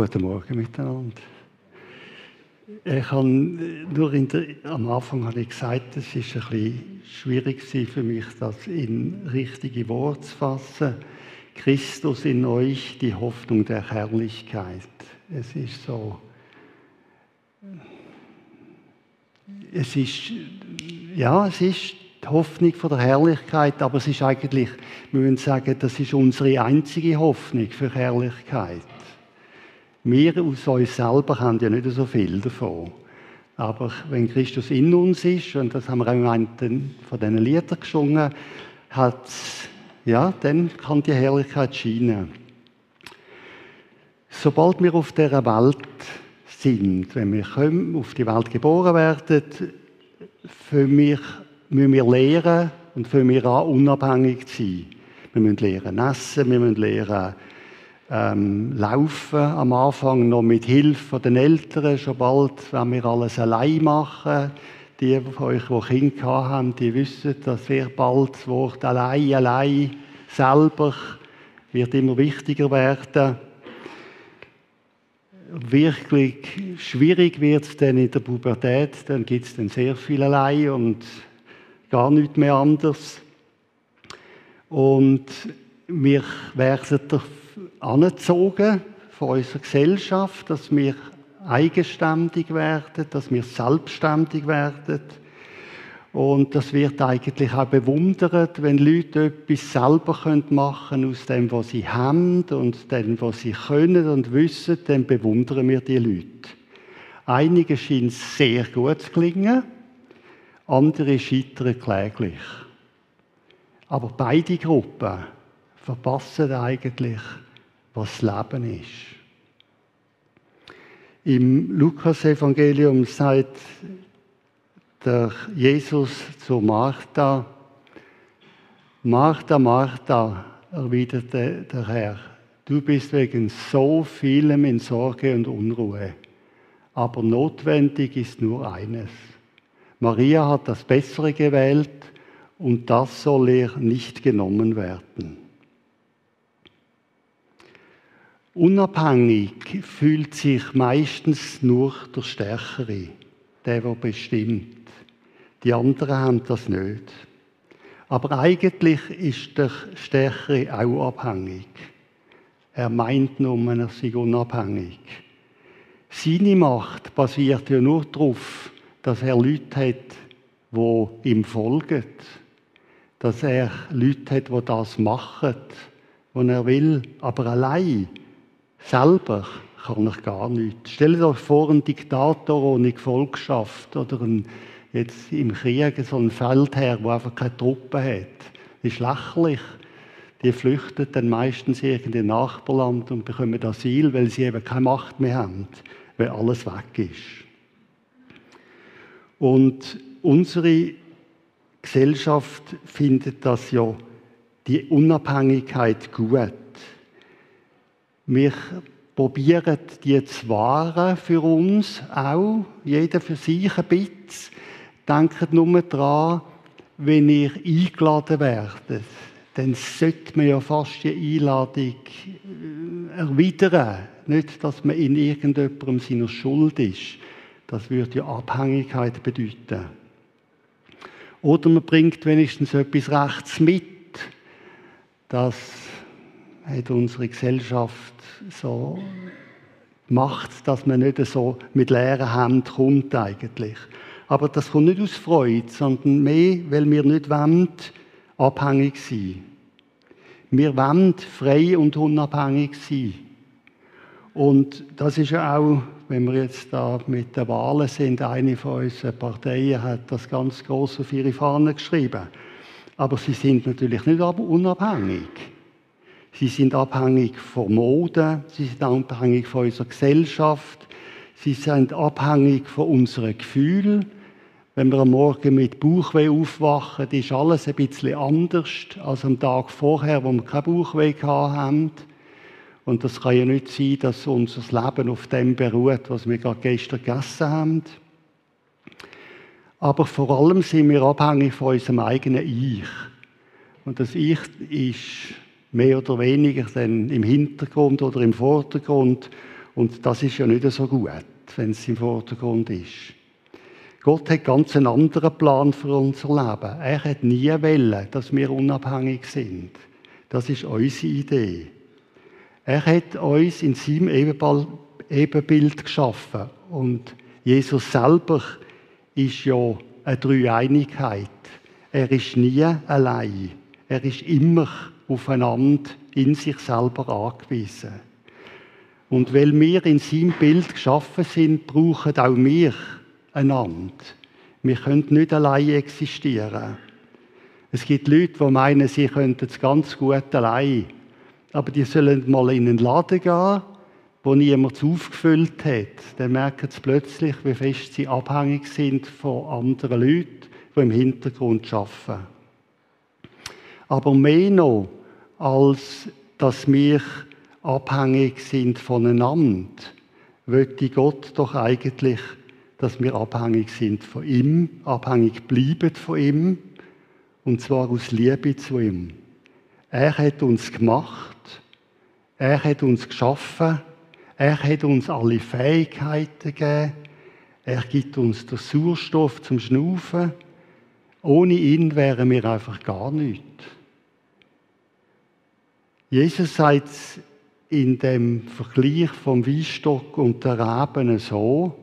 Guten Morgen miteinander. Ich habe nur der, am Anfang habe ich gesagt, es ist ein bisschen schwierig für mich, das in richtige Worte zu fassen. Christus in euch, die Hoffnung der Herrlichkeit. Es ist so. Es ist, ja, es ist die Hoffnung von der Herrlichkeit, aber es ist eigentlich, wir müssen sagen, das ist unsere einzige Hoffnung für Herrlichkeit. Wir aus uns selber haben ja nicht so viel davon. Aber wenn Christus in uns ist, und das haben wir auch in einem von diesen Liedern gesungen, hat, ja, dann kann die Herrlichkeit scheinen. Sobald wir auf dieser Welt sind, wenn wir auf die Welt geboren werden, für mich müssen wir lernen und für wir an, unabhängig zu sein. Wir müssen lernen essen, wir müssen lernen ähm, laufen. Am Anfang noch mit Hilfe der Eltern, schon bald, wenn wir alles allein machen. Die von euch, die Kinder haben, die wissen, dass sehr bald das Wort allein, allein, selber wird immer wichtiger werden. Wirklich schwierig wird es dann in der Pubertät, dann gibt es dann sehr viel allein und gar nicht mehr anders. Und wir werden angezogen von unserer Gesellschaft, dass wir eigenständig werden, dass wir selbstständig werden. Und das wird eigentlich auch bewundert, wenn Leute etwas selber machen können aus dem, was sie haben und dem, was sie können und wissen, dann bewundern wir die Leute. Einige scheinen sehr gut zu klingen, andere scheitern kläglich. Aber beide Gruppen verpassen eigentlich, was Leben ist. Im Lukas-Evangelium sagt der Jesus zu Martha, Martha, Martha, erwiderte der Herr, du bist wegen so vielem in Sorge und Unruhe, aber notwendig ist nur eines. Maria hat das Bessere gewählt und das soll ihr nicht genommen werden. Unabhängig fühlt sich meistens nur der Stärkere, der, der bestimmt. Die anderen haben das nicht. Aber eigentlich ist der Stärkere auch abhängig. Er meint nur, er sei unabhängig. Seine Macht basiert ja nur darauf, dass er Leute hat, die ihm folgen. Dass er Leute hat, die das machen, was er will. Aber allein, selber, kann er gar nichts. Stellt euch vor, ein Diktator ohne Gefolgschaft oder ein, jetzt im Krieg so ein Feldherr, der einfach keine Truppen hat. Das ist lächerlich. Die flüchten dann meistens in irgendein Nachbarland und bekommen Asyl, weil sie eben keine Macht mehr haben, weil alles weg ist. Und unsere Gesellschaft findet das ja, die Unabhängigkeit gut. Wir probieren die zu wahren für uns auch, jeder für sich ein bisschen. Denkt nur daran, wenn ihr eingeladen werdet, dann sollte man ja fast die Einladung äh, erwidern. Nicht, dass man in irgendjemandem seiner Schuld ist. Das würde ja Abhängigkeit bedeuten. Oder man bringt wenigstens etwas Rechts mit. Das hat unsere Gesellschaft so gemacht, dass man nicht so mit leeren Händen kommt eigentlich. Aber das kommt nicht aus Freude, sondern mehr, weil wir nicht wollen, abhängig sein. Wir wollen frei und unabhängig sein. Und das ist ja auch wenn wir jetzt da mit den Wahlen sind, eine von unseren Parteien hat das ganz groß auf ihre Fahne geschrieben. Aber sie sind natürlich nicht unabhängig. Sie sind abhängig von Mode, sie sind abhängig von unserer Gesellschaft, sie sind abhängig von unseren Gefühlen. Wenn wir am Morgen mit Bauchweh aufwachen, ist alles ein bisschen anders als am Tag vorher, wo wir kein Bauchweh haben. Und das kann ja nicht sein, dass unser Leben auf dem beruht, was wir gerade gestern gegessen haben. Aber vor allem sind wir abhängig von unserem eigenen Ich. Und das Ich ist mehr oder weniger dann im Hintergrund oder im Vordergrund. Und das ist ja nicht so gut, wenn es im Vordergrund ist. Gott hat ganz einen anderen Plan für unser Leben. Er hat nie wollen, dass wir unabhängig sind. Das ist unsere Idee. Er hat uns in seinem Ebenbild geschaffen. Und Jesus selber ist ja eine Dreieinigkeit. Er ist nie allein. Er ist immer aufeinander in sich selber angewiesen. Und weil wir in seinem Bild geschaffen sind, brauchen auch wir einander. Wir können nicht allein existieren. Es gibt Leute, die meinen, sie könnten es ganz gut allein. Aber die sollen mal in einen Laden gehen, wo niemand aufgefüllt hat. Dann merken sie plötzlich, wie fest sie abhängig sind von anderen Leuten, die im Hintergrund arbeiten. Aber mehr noch, als dass wir abhängig sind voneinander, möchte Gott doch eigentlich, dass wir abhängig sind von ihm, abhängig bleiben von ihm, und zwar aus Liebe zu ihm. Er hat uns gemacht, er hat uns geschaffen, er hat uns alle Fähigkeiten gegeben, er gibt uns den Sauerstoff zum Schnaufen. Ohne ihn wären wir einfach gar nichts. Jesus sagt in dem Vergleich vom Weinstock und der Reben so,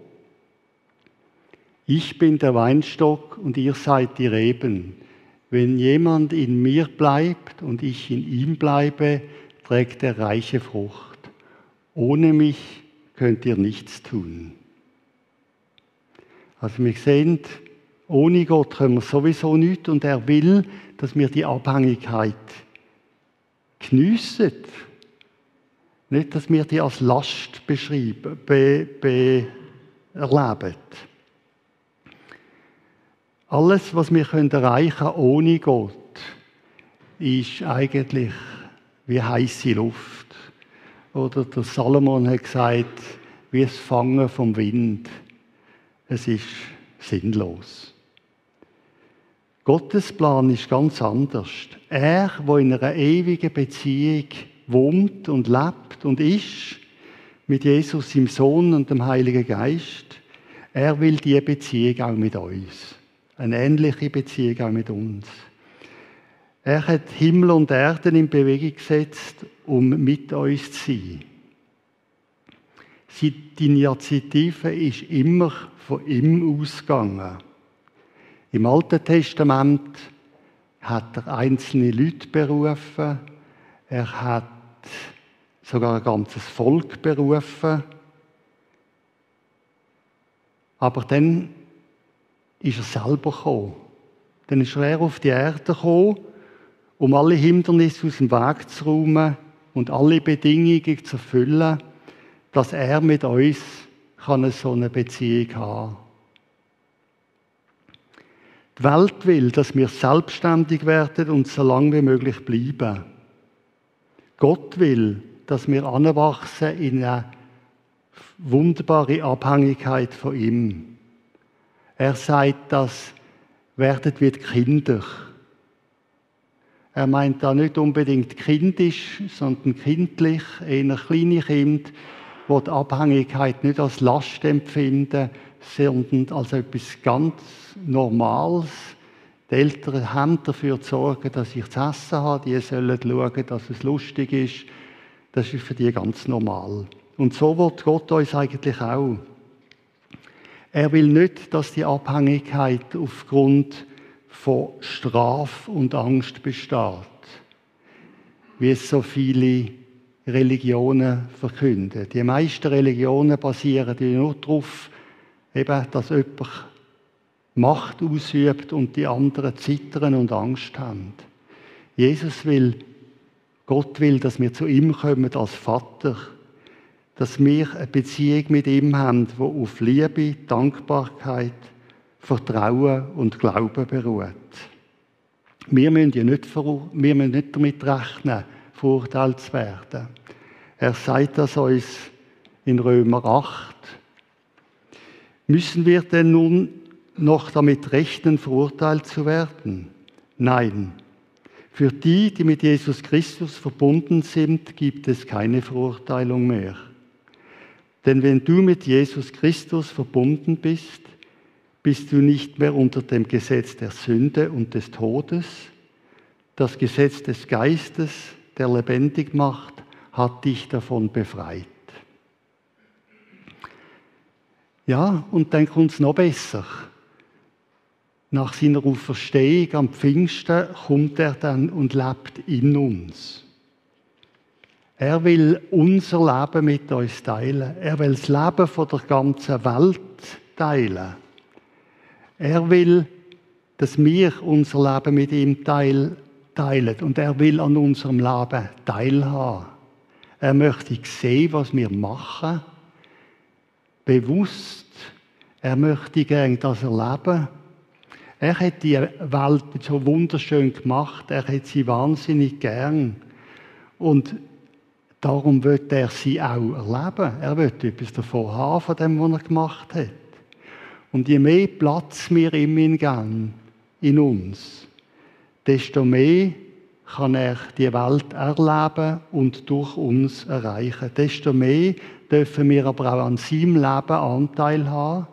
ich bin der Weinstock und ihr seid die Reben. Wenn jemand in mir bleibt und ich in ihm bleibe, trägt er reiche Frucht. Ohne mich könnt ihr nichts tun. Also wir sehen, ohne Gott können wir sowieso nichts und er will, dass wir die Abhängigkeit geniessen. Nicht, dass wir die als Last beschreiben, be, be erleben. Alles, was wir erreichen können ohne Gott, ist eigentlich wie heiße Luft. Oder der Salomon hat gesagt, wie das Fangen vom Wind. Es ist sinnlos. Gottes Plan ist ganz anders. Er, wo in einer ewigen Beziehung wohnt und lebt und ist, mit Jesus, im Sohn und dem Heiligen Geist, er will diese Beziehung auch mit uns. Eine ähnliche Beziehung auch mit uns. Er hat Himmel und Erden in Bewegung gesetzt, um mit uns zu sein. Die Initiative ist immer von ihm ausgegangen. Im Alten Testament hat er einzelne Leute berufen, er hat sogar ein ganzes Volk berufen. Aber dann ist er selber gekommen. Dann ist er auf die Erde gekommen um alle Hindernisse aus dem Weg zu räumen und alle Bedingungen zu erfüllen, dass er mit uns kann so eine Beziehung haben Die Welt will, dass wir selbstständig werden und so lange wie möglich bleiben. Gott will, dass wir anwachsen in eine wunderbare Abhängigkeit von ihm. Er sagt, dass werdet wie Kinder. Er meint da nicht unbedingt kindisch, sondern kindlich, eher kleine Kind, wo die Abhängigkeit nicht als Last empfinden, sondern als etwas ganz Normales. Die Eltern haben dafür zu sorgen, dass ich zu essen habe. Die sollen schauen, dass es lustig ist. Das ist für die ganz normal. Und so wird Gott uns eigentlich auch. Er will nicht, dass die Abhängigkeit aufgrund von Straf und Angst besteht, wie es so viele Religionen verkünden. Die meisten Religionen basieren nur darauf, eben, dass jemand Macht ausübt und die anderen zittern und Angst haben. Jesus will, Gott will, dass wir zu ihm kommen als Vater, dass wir eine Beziehung mit ihm haben, die auf Liebe, Dankbarkeit, Vertrauen und Glauben beruht. Wir müssen ja nicht, wir müssen nicht damit rechnen, verurteilt zu werden. Er sagt das uns in Römer 8. Müssen wir denn nun noch damit rechnen, verurteilt zu werden? Nein. Für die, die mit Jesus Christus verbunden sind, gibt es keine Verurteilung mehr. Denn wenn du mit Jesus Christus verbunden bist, bist du nicht mehr unter dem Gesetz der Sünde und des Todes. Das Gesetz des Geistes, der lebendig macht, hat dich davon befreit. Ja, und dann kommt es noch besser. Nach seiner Auferstehung am Pfingsten kommt er dann und lebt in uns. Er will unser Leben mit uns teilen. Er will das Leben von der ganzen Welt teilen. Er will, dass wir unser Leben mit ihm teilen. Und er will an unserem Leben teilhaben. Er möchte sehen, was wir machen. Bewusst. Er möchte gerne das erleben. Er hat die Welt so wunderschön gemacht. Er hat sie wahnsinnig gern. Und darum wird er sie auch erleben. Er wird etwas davon haben, von dem, was er gemacht hat. Und je mehr Platz wir ihm geben, in uns, desto mehr kann er die Welt erleben und durch uns erreichen. Desto mehr dürfen wir aber auch an seinem Leben Anteil haben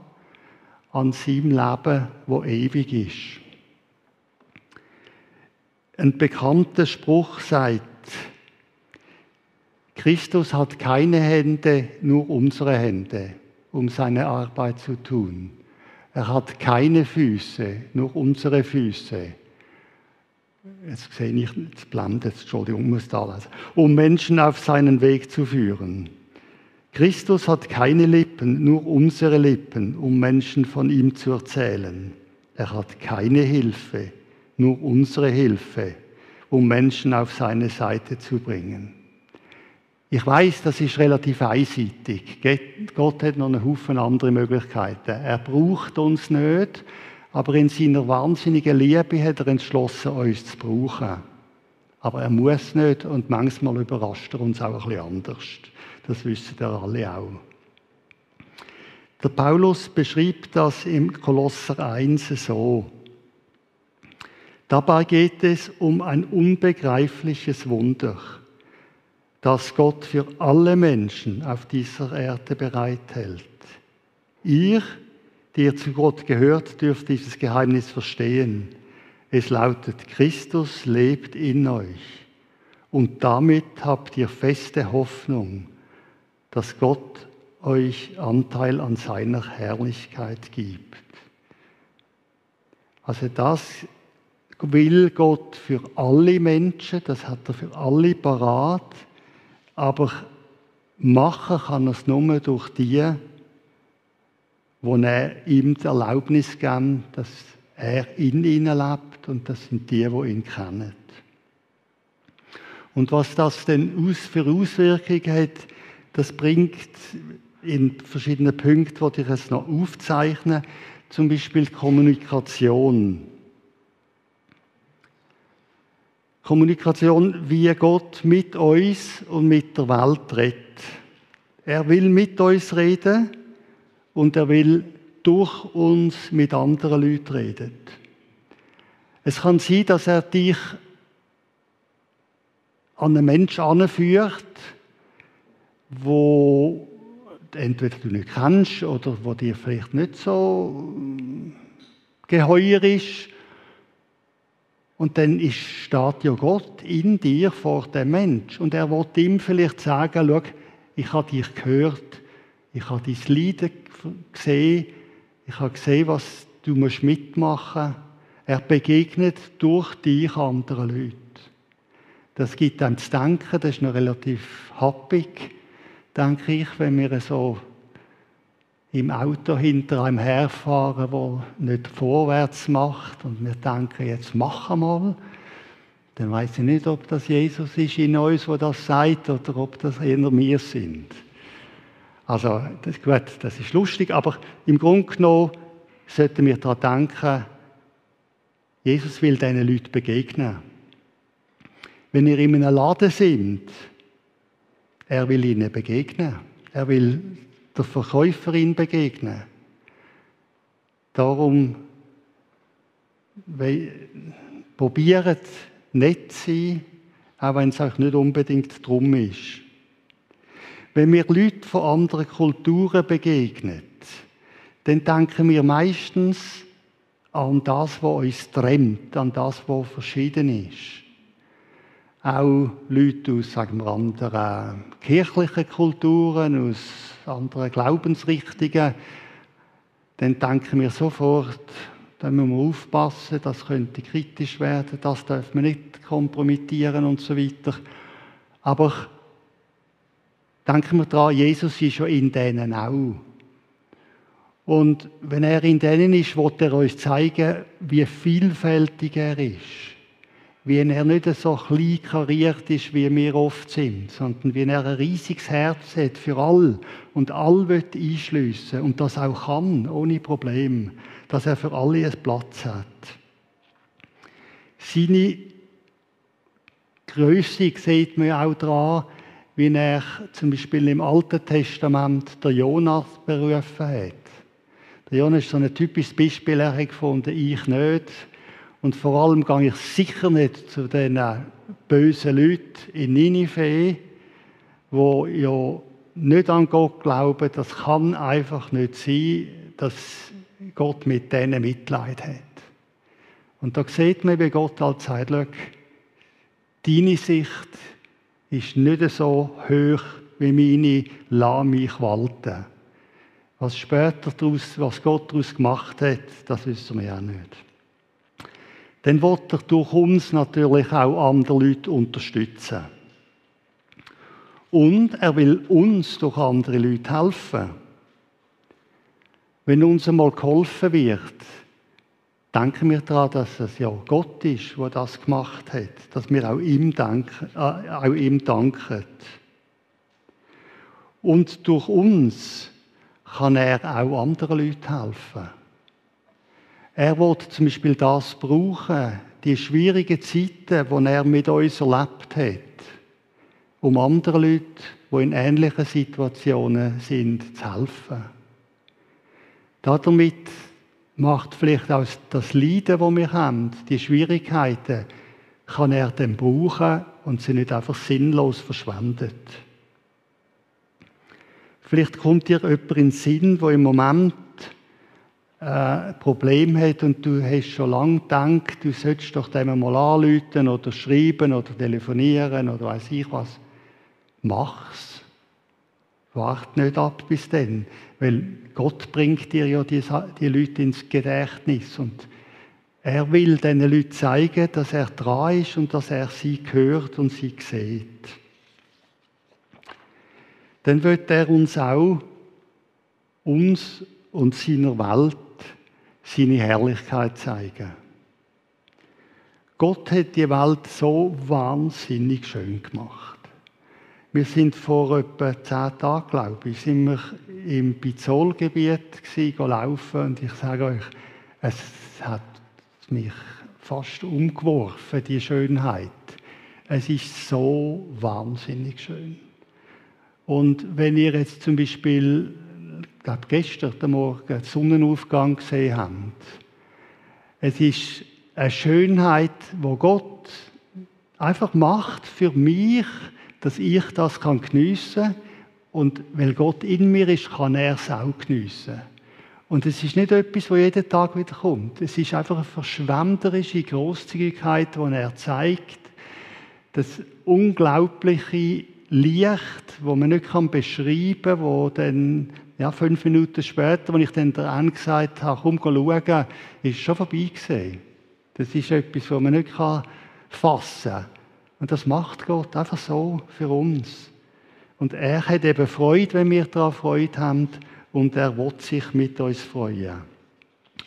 an seinem Leben, wo ewig ist. Ein bekannter Spruch sagt, Christus hat keine Hände, nur unsere Hände, um seine Arbeit zu tun. Er hat keine Füße, nur unsere Füße. Jetzt sehe ich, jetzt blendet, Entschuldigung, muss da lesen. Um Menschen auf seinen Weg zu führen. Christus hat keine Lippen, nur unsere Lippen, um Menschen von ihm zu erzählen. Er hat keine Hilfe, nur unsere Hilfe, um Menschen auf seine Seite zu bringen. Ich weiß, das ist relativ einseitig. Gott hat noch einen Haufen andere Möglichkeiten. Er braucht uns nicht, aber in seiner wahnsinnigen Liebe hat er entschlossen, uns zu brauchen. Aber er muss nicht und manchmal überrascht er uns auch ein anders. Das wissen ihr alle auch. Der Paulus beschreibt das im Kolosser 1 so. Dabei geht es um ein unbegreifliches Wunder, das Gott für alle Menschen auf dieser Erde bereithält. Ihr, die ihr zu Gott gehört, dürft dieses Geheimnis verstehen. Es lautet, Christus lebt in euch. Und damit habt ihr feste Hoffnung dass Gott euch Anteil an seiner Herrlichkeit gibt. Also das will Gott für alle Menschen, das hat er für alle parat, aber machen kann er es nur durch die, wo er ihm die Erlaubnis geben, dass er in ihnen lebt und das sind die, wo ihn kennen. Und was das denn für Auswirkungen hat, das bringt in verschiedenen Punkten, die ich jetzt noch aufzeichne, zum Beispiel Kommunikation. Kommunikation, wie Gott mit uns und mit der Welt redet. Er will mit uns reden und er will durch uns mit anderen Leuten reden. Es kann sein, dass er dich an einen Menschen anführt, wo entweder du nicht kennst oder wo dir vielleicht nicht so mm, geheuer ist. Und dann steht ja Gott in dir vor dem Mensch. Und er wird ihm vielleicht sagen, schau, ich habe dich gehört, ich habe dein Leiden gesehen, ich habe gesehen, was du mitmachen musst. Er begegnet durch dich anderen Leuten. Das gibt einem zu denken, das ist noch relativ happig denke ich, wenn wir so im Auto hinter einem herfahren, wo nicht vorwärts macht und wir denken, jetzt machen mal, dann weiß ich nicht, ob das Jesus ist in uns, wo das sagt, oder ob das eher wir sind. Also, das, gut, das ist lustig, aber im Grunde genommen sollten wir daran denken, Jesus will diesen Leuten begegnen. Wenn ihr in einem Laden sind, er will ihnen begegnen. Er will der Verkäuferin begegnen. Darum probiert nett zu sein, auch wenn es euch nicht unbedingt drum ist. Wenn wir Leute von anderen Kulturen begegnen, dann denken wir meistens an das, was uns trennt, an das, was verschieden ist. Auch Leute aus sagen wir, anderen kirchlichen Kulturen, aus anderen Glaubensrichtungen, dann denken wir sofort, da müssen wir aufpassen, das könnte kritisch werden, das darf man nicht kompromittieren und so weiter. Aber denken wir daran, Jesus ist ja in denen auch. Und wenn er in denen ist, wird er uns zeigen, wie vielfältig er ist. Wie er nicht so klein kariert ist, wie wir oft sind, sondern wie er ein riesiges Herz hat für all und all wird einschliessen und das auch kann, ohne Problem, dass er für alle einen Platz hat. Seine Größe sieht man auch daran, wie er zum Beispiel im Alten Testament der Jonas berufen hat. Der Jonas ist so ein typisches Beispiel, er hat gefunden, ich nicht. Und vor allem gehe ich sicher nicht zu den bösen Leuten in Ninive, wo ja nicht an Gott glauben. Das kann einfach nicht sein, dass Gott mit denen Mitleid hat. Und da sieht man, wie Gott halt sagt, deine Sicht ist nicht so hoch wie meine, lass mich walten. Was später daraus, was Gott daraus gemacht hat, das wissen wir ja nicht. Dann wird er durch uns natürlich auch andere Leute unterstützen. Und er will uns durch andere Leute helfen. Wenn uns einmal geholfen wird, denken wir daran, dass es ja Gott ist, der das gemacht hat, dass wir auch ihm, danken, äh, auch ihm danken. Und durch uns kann er auch anderen Leuten helfen. Er wird zum Beispiel das brauchen, die schwierigen Zeiten, die er mit uns erlebt hat, um anderen Leuten, die in ähnlichen Situationen sind, zu helfen. Damit macht vielleicht auch das Leiden, das wir haben, die Schwierigkeiten, kann er dann brauchen und sie nicht einfach sinnlos verschwendet. Vielleicht kommt dir jemand in den Sinn, der im Moment äh, ein Problem hat und du hast schon lange gedacht, du solltest doch dem mal anrufen oder schreiben oder telefonieren oder weiß ich was. Mach's. Wart nicht ab bis dann, weil Gott bringt dir ja die, die Leute ins Gedächtnis und er will diesen Leuten zeigen, dass er dran ist und dass er sie hört und sie sieht dann wird er uns auch, uns und seiner Welt, seine Herrlichkeit zeigen. Gott hat die Welt so wahnsinnig schön gemacht. Wir sind vor etwa zehn Tagen, glaube ich, sind wir im Bizolgebiet laufen und ich sage euch, es hat mich fast umgeworfen, die Schönheit. Es ist so wahnsinnig schön. Und wenn ihr jetzt zum Beispiel, ich glaube gestern Morgen, den Sonnenaufgang gesehen habt, es ist eine Schönheit, wo Gott einfach macht für mich, dass ich das kann geniessen und weil Gott in mir ist, kann er es auch geniessen. Und es ist nicht etwas, wo jeden Tag wieder kommt. Es ist einfach eine verschwenderische Großzügigkeit, die er zeigt, das unglaubliche Licht, wo man nicht beschreiben kann, wo dann ja, fünf Minuten später, als ich dann der gesagt habe, komm schauen, ist schon vorbei gewesen. Das ist etwas, was man nicht fassen kann. Und das macht Gott einfach so für uns. Und er hat eben Freude, wenn wir daran Freude haben, und er wird sich mit uns freuen.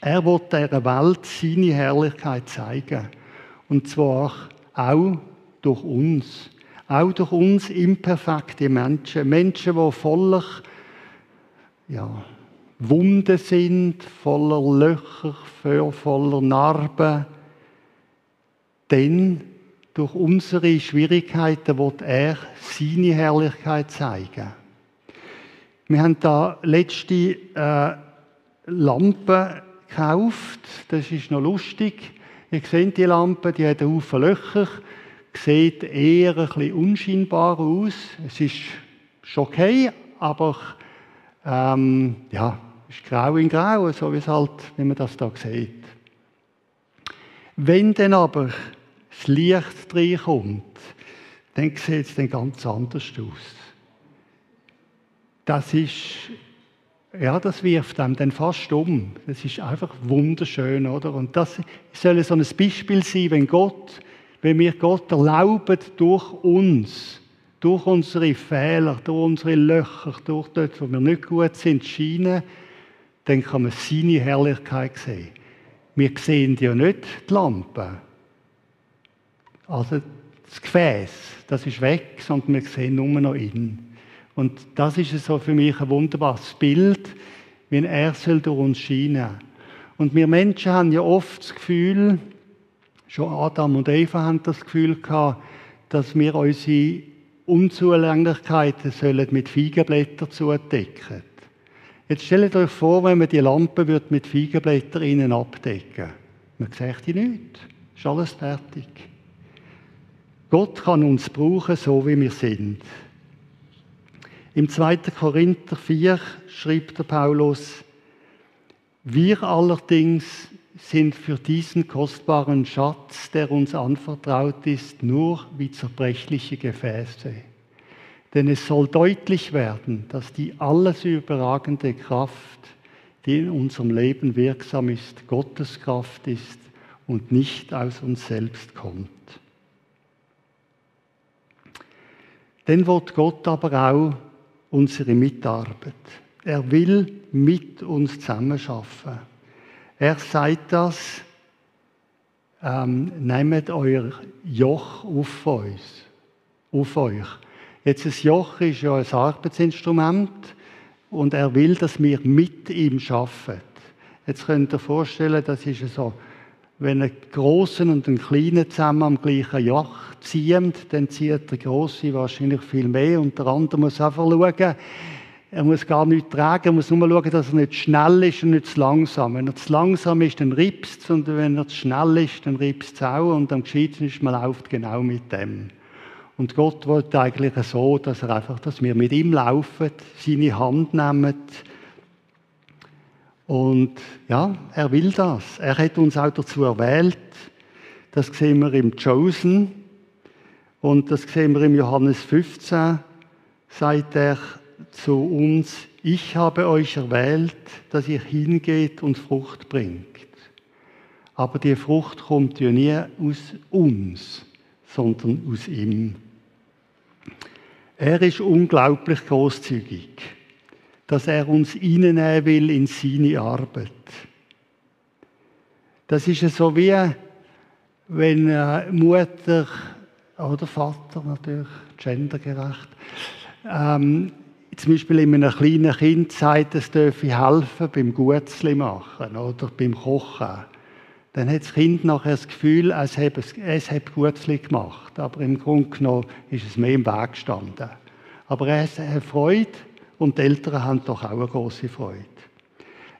Er wird dieser Welt seine Herrlichkeit zeigen. Und zwar auch durch uns. Auch durch uns imperfekte Menschen. Menschen, die voller ja, Wunden sind, voller Löcher, voller Narben. Denn durch unsere Schwierigkeiten wird er seine Herrlichkeit zeigen. Wir haben da letzte äh, Lampe gekauft. Das ist noch lustig. Ihr seht die Lampe, die hat einen Löcher sieht eher ein bisschen unscheinbar aus. Es ist ist okay, aber ähm, ja, ist grau in grau, so wie es halt, wie man das da sieht. Wenn dann aber das Licht reinkommt, dann sieht es dann ganz anders aus. Das ist, ja, das wirft einem dann fast um. Das ist einfach wunderschön, oder? Und das soll so ein Beispiel sein, wenn Gott, wenn wir Gott erlauben, durch uns, durch unsere Fehler, durch unsere Löcher, durch dort, wo wir nicht gut sind, scheinen, dann kann man seine Herrlichkeit sehen. Wir sehen ja nicht die Lampe. Also das Gefäß, das ist weg, sondern wir sehen nur noch ihn. Und das ist so für mich ein wunderbares Bild, wie er soll durch uns scheinen. Und wir Menschen haben ja oft das Gefühl, schon Adam und Eva haben das Gefühl gehabt, dass wir unsere Unzulänglichkeiten sollen mit Feigenblättern zudecken. Jetzt stellt euch vor, wenn man die Lampe mit Feigenblättern innen abdecken Man sieht die nicht. Ist alles fertig. Gott kann uns brauchen, so wie wir sind. Im 2. Korinther 4 schreibt der Paulus, wir allerdings sind für diesen kostbaren Schatz, der uns anvertraut ist, nur wie zerbrechliche Gefäße. Denn es soll deutlich werden, dass die alles überragende Kraft, die in unserem Leben wirksam ist, Gottes Kraft ist und nicht aus uns selbst kommt. Dann wird Gott aber auch unsere Mitarbeit. Er will mit uns zusammenschaffen. Er sagt das, ähm, nehmt euer Joch auf uns, auf euch. Jetzt ein Joch ist ja ein Arbeitsinstrument und er will, dass wir mit ihm arbeiten. Jetzt könnt ihr vorstellen, das ist so, wenn ein Großen und ein Kleiner zusammen am gleichen Joch ziehen, dann zieht der Große wahrscheinlich viel mehr und der andere muss einfach schauen, er muss gar nichts tragen, er muss nur schauen, dass er nicht schnell ist und nicht zu langsam. Wenn er zu langsam ist, dann ripst es und wenn er zu schnell ist, dann ripst es auch und am gescheitsten ist, man läuft genau mit dem. Und Gott wollte eigentlich so, dass er einfach, dass wir mit ihm laufen, seine Hand nehmen. Und ja, er will das. Er hat uns auch dazu erwählt. Das sehen wir im Chosen. Und das sehen wir im Johannes 15. Sagt er zu uns, ich habe euch erwählt, dass ihr hingeht und Frucht bringt. Aber die Frucht kommt ja nie aus uns, sondern aus ihm. Er ist unglaublich großzügig, dass er uns hineinnehmen will in seine Arbeit. Das ist so wie, wenn eine Mutter oder Vater natürlich, gendergerecht, ähm, zum Beispiel in einem kleinen Kind sagt, es dürfe helfen beim Gutzli machen oder beim Kochen dann hat das Kind nachher das Gefühl, es habe, es habe Gutzli gemacht. Aber im Grunde genommen ist es mehr im Weg gestanden. Aber er hat Freude und die Eltern haben doch auch eine große Freude.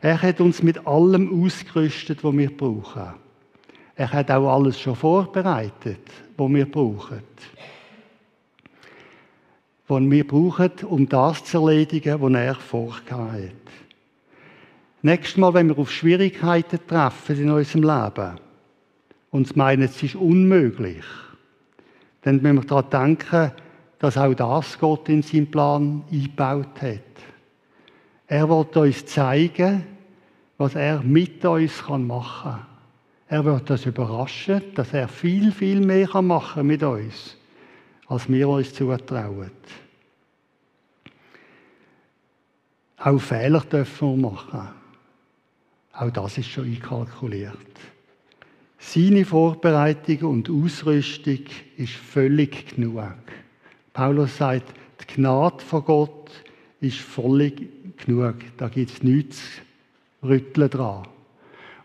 Er hat uns mit allem ausgerüstet, was wir brauchen. Er hat auch alles schon vorbereitet, was wir brauchen. Was wir brauchen, um das zu erledigen, was er vorgehabt hat. Nächstes Mal, wenn wir auf Schwierigkeiten treffen in unserem Leben und meinen, es ist unmöglich, dann müssen wir daran denken, dass auch das Gott in seinen Plan eingebaut hat. Er wird uns zeigen, was er mit uns machen kann. Er wird uns überraschen, dass er viel, viel mehr machen kann mit uns, als wir uns zutrauen. Auch Fehler dürfen wir machen. Auch das ist schon einkalkuliert. Seine Vorbereitung und Ausrüstung ist völlig genug. Paulus sagt, die Gnade von Gott ist völlig genug. Da gibt es nichts rütteln dran.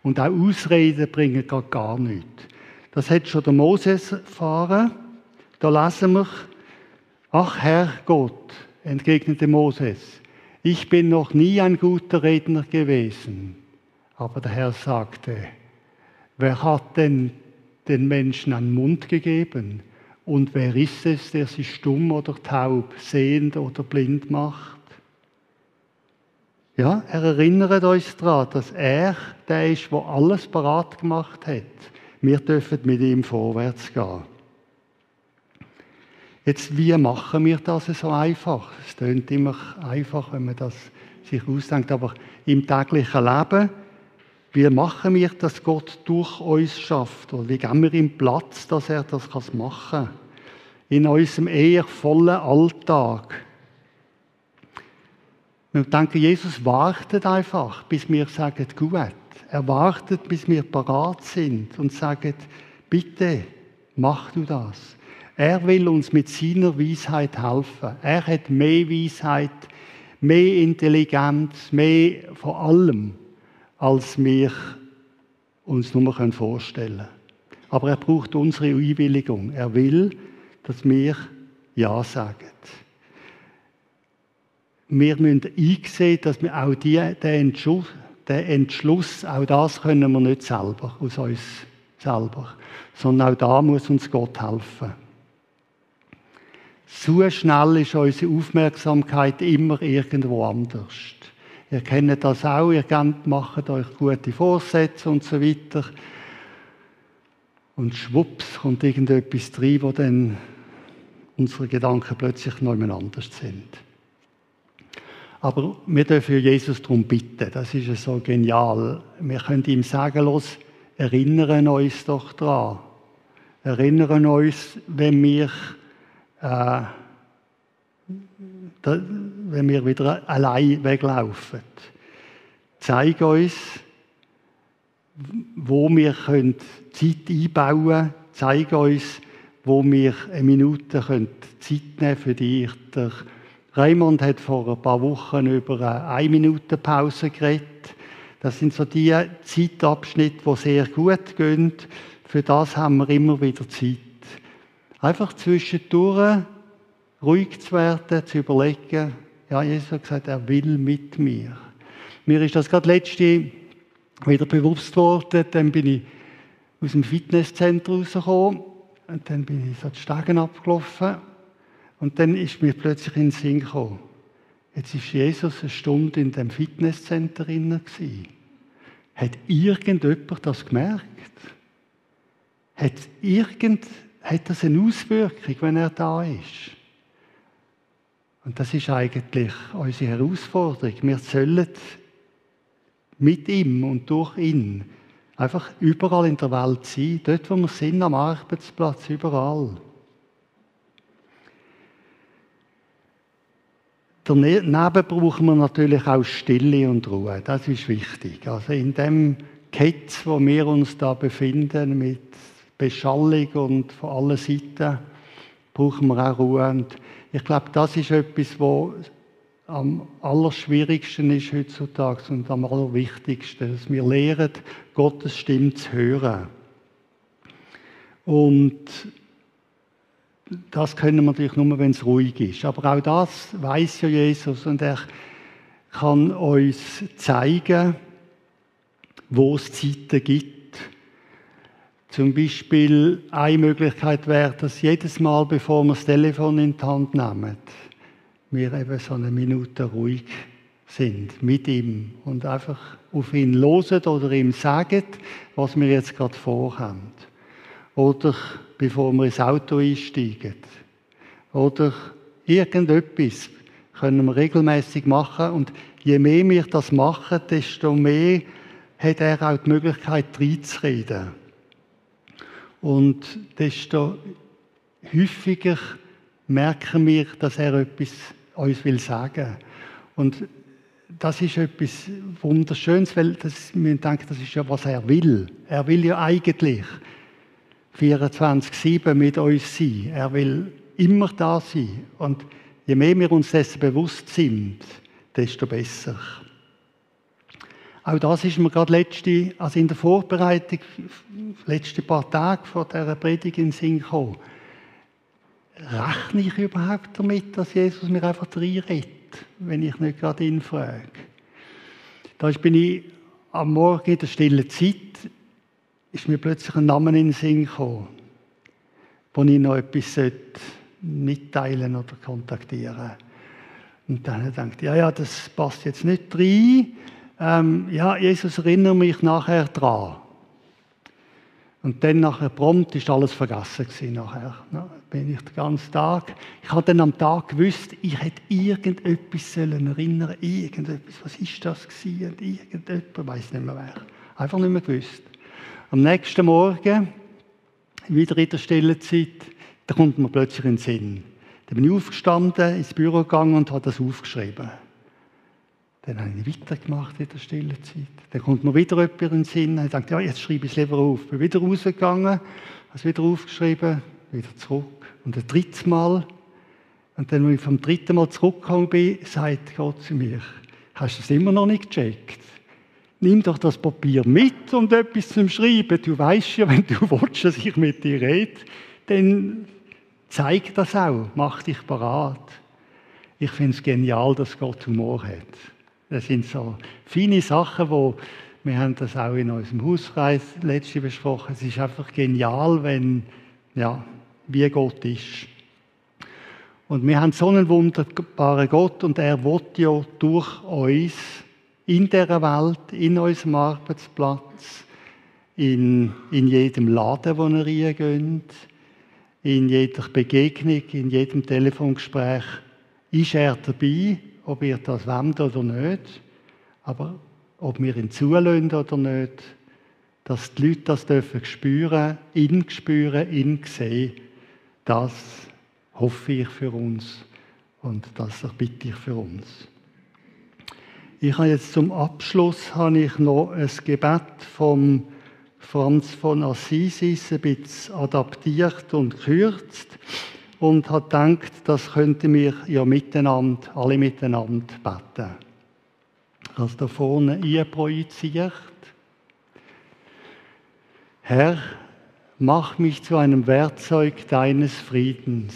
Und auch Ausreden bringen gar, gar nichts. Das hat schon der Moses erfahren. Da lesen wir, ach Herr Gott, entgegnete Moses, ich bin noch nie ein guter Redner gewesen aber der Herr sagte, wer hat denn den Menschen einen Mund gegeben Und wer ist es, der sich stumm oder taub, sehend oder blind macht? Ja, er erinnert uns daran, dass er der ist, der alles parat gemacht hat. Wir dürfen mit ihm vorwärts gehen. Jetzt, wie machen wir das so einfach? Es klingt immer einfach, wenn man das sich ausdenkt, aber im täglichen Leben, wie machen wir, dass Gott durch uns schafft? Oder wie geben wir ihm Platz, dass er das machen kann? In unserem eher vollen Alltag. Wir denken, Jesus wartet einfach, bis wir sagen, gut. Er wartet, bis wir parat sind und sagen, bitte, mach du das. Er will uns mit seiner Weisheit helfen. Er hat mehr Weisheit, mehr Intelligenz, mehr von allem, als wir uns nur vorstellen können. Aber er braucht unsere Einwilligung. Er will, dass wir Ja sagen. Wir müssen einsehen, dass wir auch die, den, Entschluss, den Entschluss, auch das können wir nicht selber, aus uns selber, sondern auch da muss uns Gott helfen. Zu schnell ist unsere Aufmerksamkeit immer irgendwo anders. Ihr kennt das auch, ihr macht euch gute Vorsätze und so weiter. Und schwupps kommt irgendetwas rein, wo dann unsere Gedanken plötzlich noch anders sind. Aber wir dürfen Jesus darum bitten. Das ist so genial. Wir können ihm sagen, los, erinnern uns doch daran. Erinnern uns, wenn wir äh, wenn wir wieder allein weglaufen. Zeig uns, wo wir Zeit einbauen können. Zeig uns, wo wir eine Minute Zeit nehmen für dich. Der Raimund hat vor ein paar Wochen über eine Ein-Minuten-Pause geredet. Das sind so die Zeitabschnitte, die sehr gut gehen. Für das haben wir immer wieder Zeit. Einfach zwischendurch ruhig zu werden, zu überlegen, ja, Jesus hat gesagt, er will mit mir. Mir ist das gerade letzte wieder bewusst worden, dann bin ich aus dem Fitnesszentrum rausgekommen und dann bin ich so die Stegen abgelaufen und dann ist mir plötzlich in den Sinn gekommen, jetzt ist Jesus eine Stunde in dem Fitnesscenter drin Hat irgendjemand das gemerkt? Hat irgend hat das eine Auswirkung, wenn er da ist. Und das ist eigentlich unsere Herausforderung. Wir sollen mit ihm und durch ihn einfach überall in der Welt sein, dort wo wir sind, am Arbeitsplatz, überall. Daneben brauchen wir natürlich auch Stille und Ruhe. Das ist wichtig. Also in dem Ketz, wo wir uns da befinden, mit Beschallung und von allen Seiten brauchen wir auch Ruhe. Und ich glaube, das ist etwas, was am allerschwierigsten ist heutzutage und am allerwichtigsten, dass wir lernen, Gottes Stimme zu hören. Und das können wir natürlich nur, wenn es ruhig ist. Aber auch das weiß ja Jesus und er kann uns zeigen, wo es Zeiten gibt zum Beispiel eine Möglichkeit wäre, dass jedes Mal, bevor wir das Telefon in die Hand nehmen, wir eben so eine Minute ruhig sind mit ihm und einfach auf ihn losen oder ihm sagen, was wir jetzt gerade vorhaben. Oder bevor wir ins Auto einsteigen. Oder irgendetwas können wir regelmäßig machen und je mehr wir das machen, desto mehr hat er auch die Möglichkeit, reinzureden. Und desto häufiger merken wir, dass er etwas uns will sagen. Und das ist etwas Wunderschönes, weil das, wir denken, das ist ja, was er will. Er will ja eigentlich 24-7 mit uns sein. Er will immer da sein. Und je mehr wir uns dessen bewusst sind, desto besser. Auch das ist mir gerade letzte, also in der Vorbereitung, letzte paar Tage vor dieser Predigt in den Sinn gekommen. Rechne ich überhaupt damit, dass Jesus mir einfach reinredet, wenn ich nicht gerade ihn frage? Da bin ich am Morgen in der stillen Zeit, ist mir plötzlich ein Name in den Sinn gekommen. wo ich noch etwas mitteilen oder kontaktieren Und dann denkt ja, ja, das passt jetzt nicht rein. Ähm, ja, Jesus, erinnere mich nachher dran. Und dann nachher prompt ist alles vergessen gewesen nachher. Ne? Bin ich den ganzen Tag. Ich habe dann am Tag gewusst, ich hätte irgendetwas sollen erinnern, irgendetwas. Was ist das gewesen? Und weiß nicht mehr wer. Einfach nicht mehr gewusst. Am nächsten Morgen, wieder in der Stellenzeit, da kommt mir plötzlich in den Sinn. Dann bin ich aufgestanden, ins Büro gegangen und habe das aufgeschrieben. Dann habe ich weitergemacht in der stillen Zeit. Dann kommt mir wieder jemand in den Sinn. Ich dachte, ja, jetzt schreibe ich es lieber auf. Bin wieder rausgegangen, habe es wieder aufgeschrieben, wieder zurück. Und ein drittes Mal. Und dann, als ich vom dritten Mal zurückgekommen bin, sagt Gott zu mir, hast du es immer noch nicht gecheckt? Nimm doch das Papier mit und etwas zum Schreiben. Du weißt ja, wenn du willst, dass ich mit dir rede, dann zeig das auch, mach dich parat. Ich finde es genial, dass Gott Humor hat. Das sind so feine Sachen, wo wir haben das auch in unserem Hauskreis letzte besprochen. Es ist einfach genial, wenn ja wie Gott ist. Und wir haben so einen wunderbaren Gott und er will ja durch uns in der Welt, in unserem Arbeitsplatz, in, in jedem Laden, wo wir reingehen, in jeder Begegnung, in jedem Telefongespräch ist er dabei, ob ihr das wollt oder nicht. Aber ob wir ihn zulassen oder nicht, dass die Leute das dürfen spüren, ihn spüren, ihn sehen, das hoffe ich für uns und das bitte ich für uns. Ich habe jetzt zum Abschluss habe ich noch ein Gebet vom Franz von Assisi ein bisschen adaptiert und gekürzt und habe gedacht, das könnten wir ja miteinander, alle miteinander beten. Ich habe es da vorne einprojiziert. Herr, mach mich zu einem Werkzeug deines Friedens,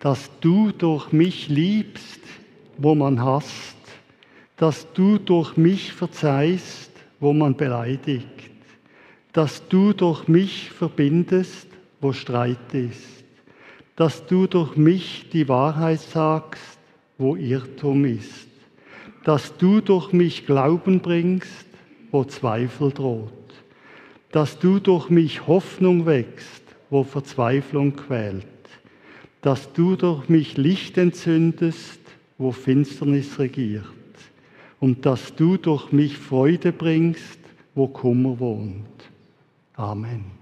dass du durch mich liebst, wo man hasst, dass du durch mich verzeihst, wo man beleidigt dass du durch mich verbindest, wo Streit ist, dass du durch mich die Wahrheit sagst, wo Irrtum ist, dass du durch mich Glauben bringst, wo Zweifel droht, dass du durch mich Hoffnung wächst, wo Verzweiflung quält, dass du durch mich Licht entzündest, wo Finsternis regiert, und dass du durch mich Freude bringst, wo Kummer wohnt. Amen.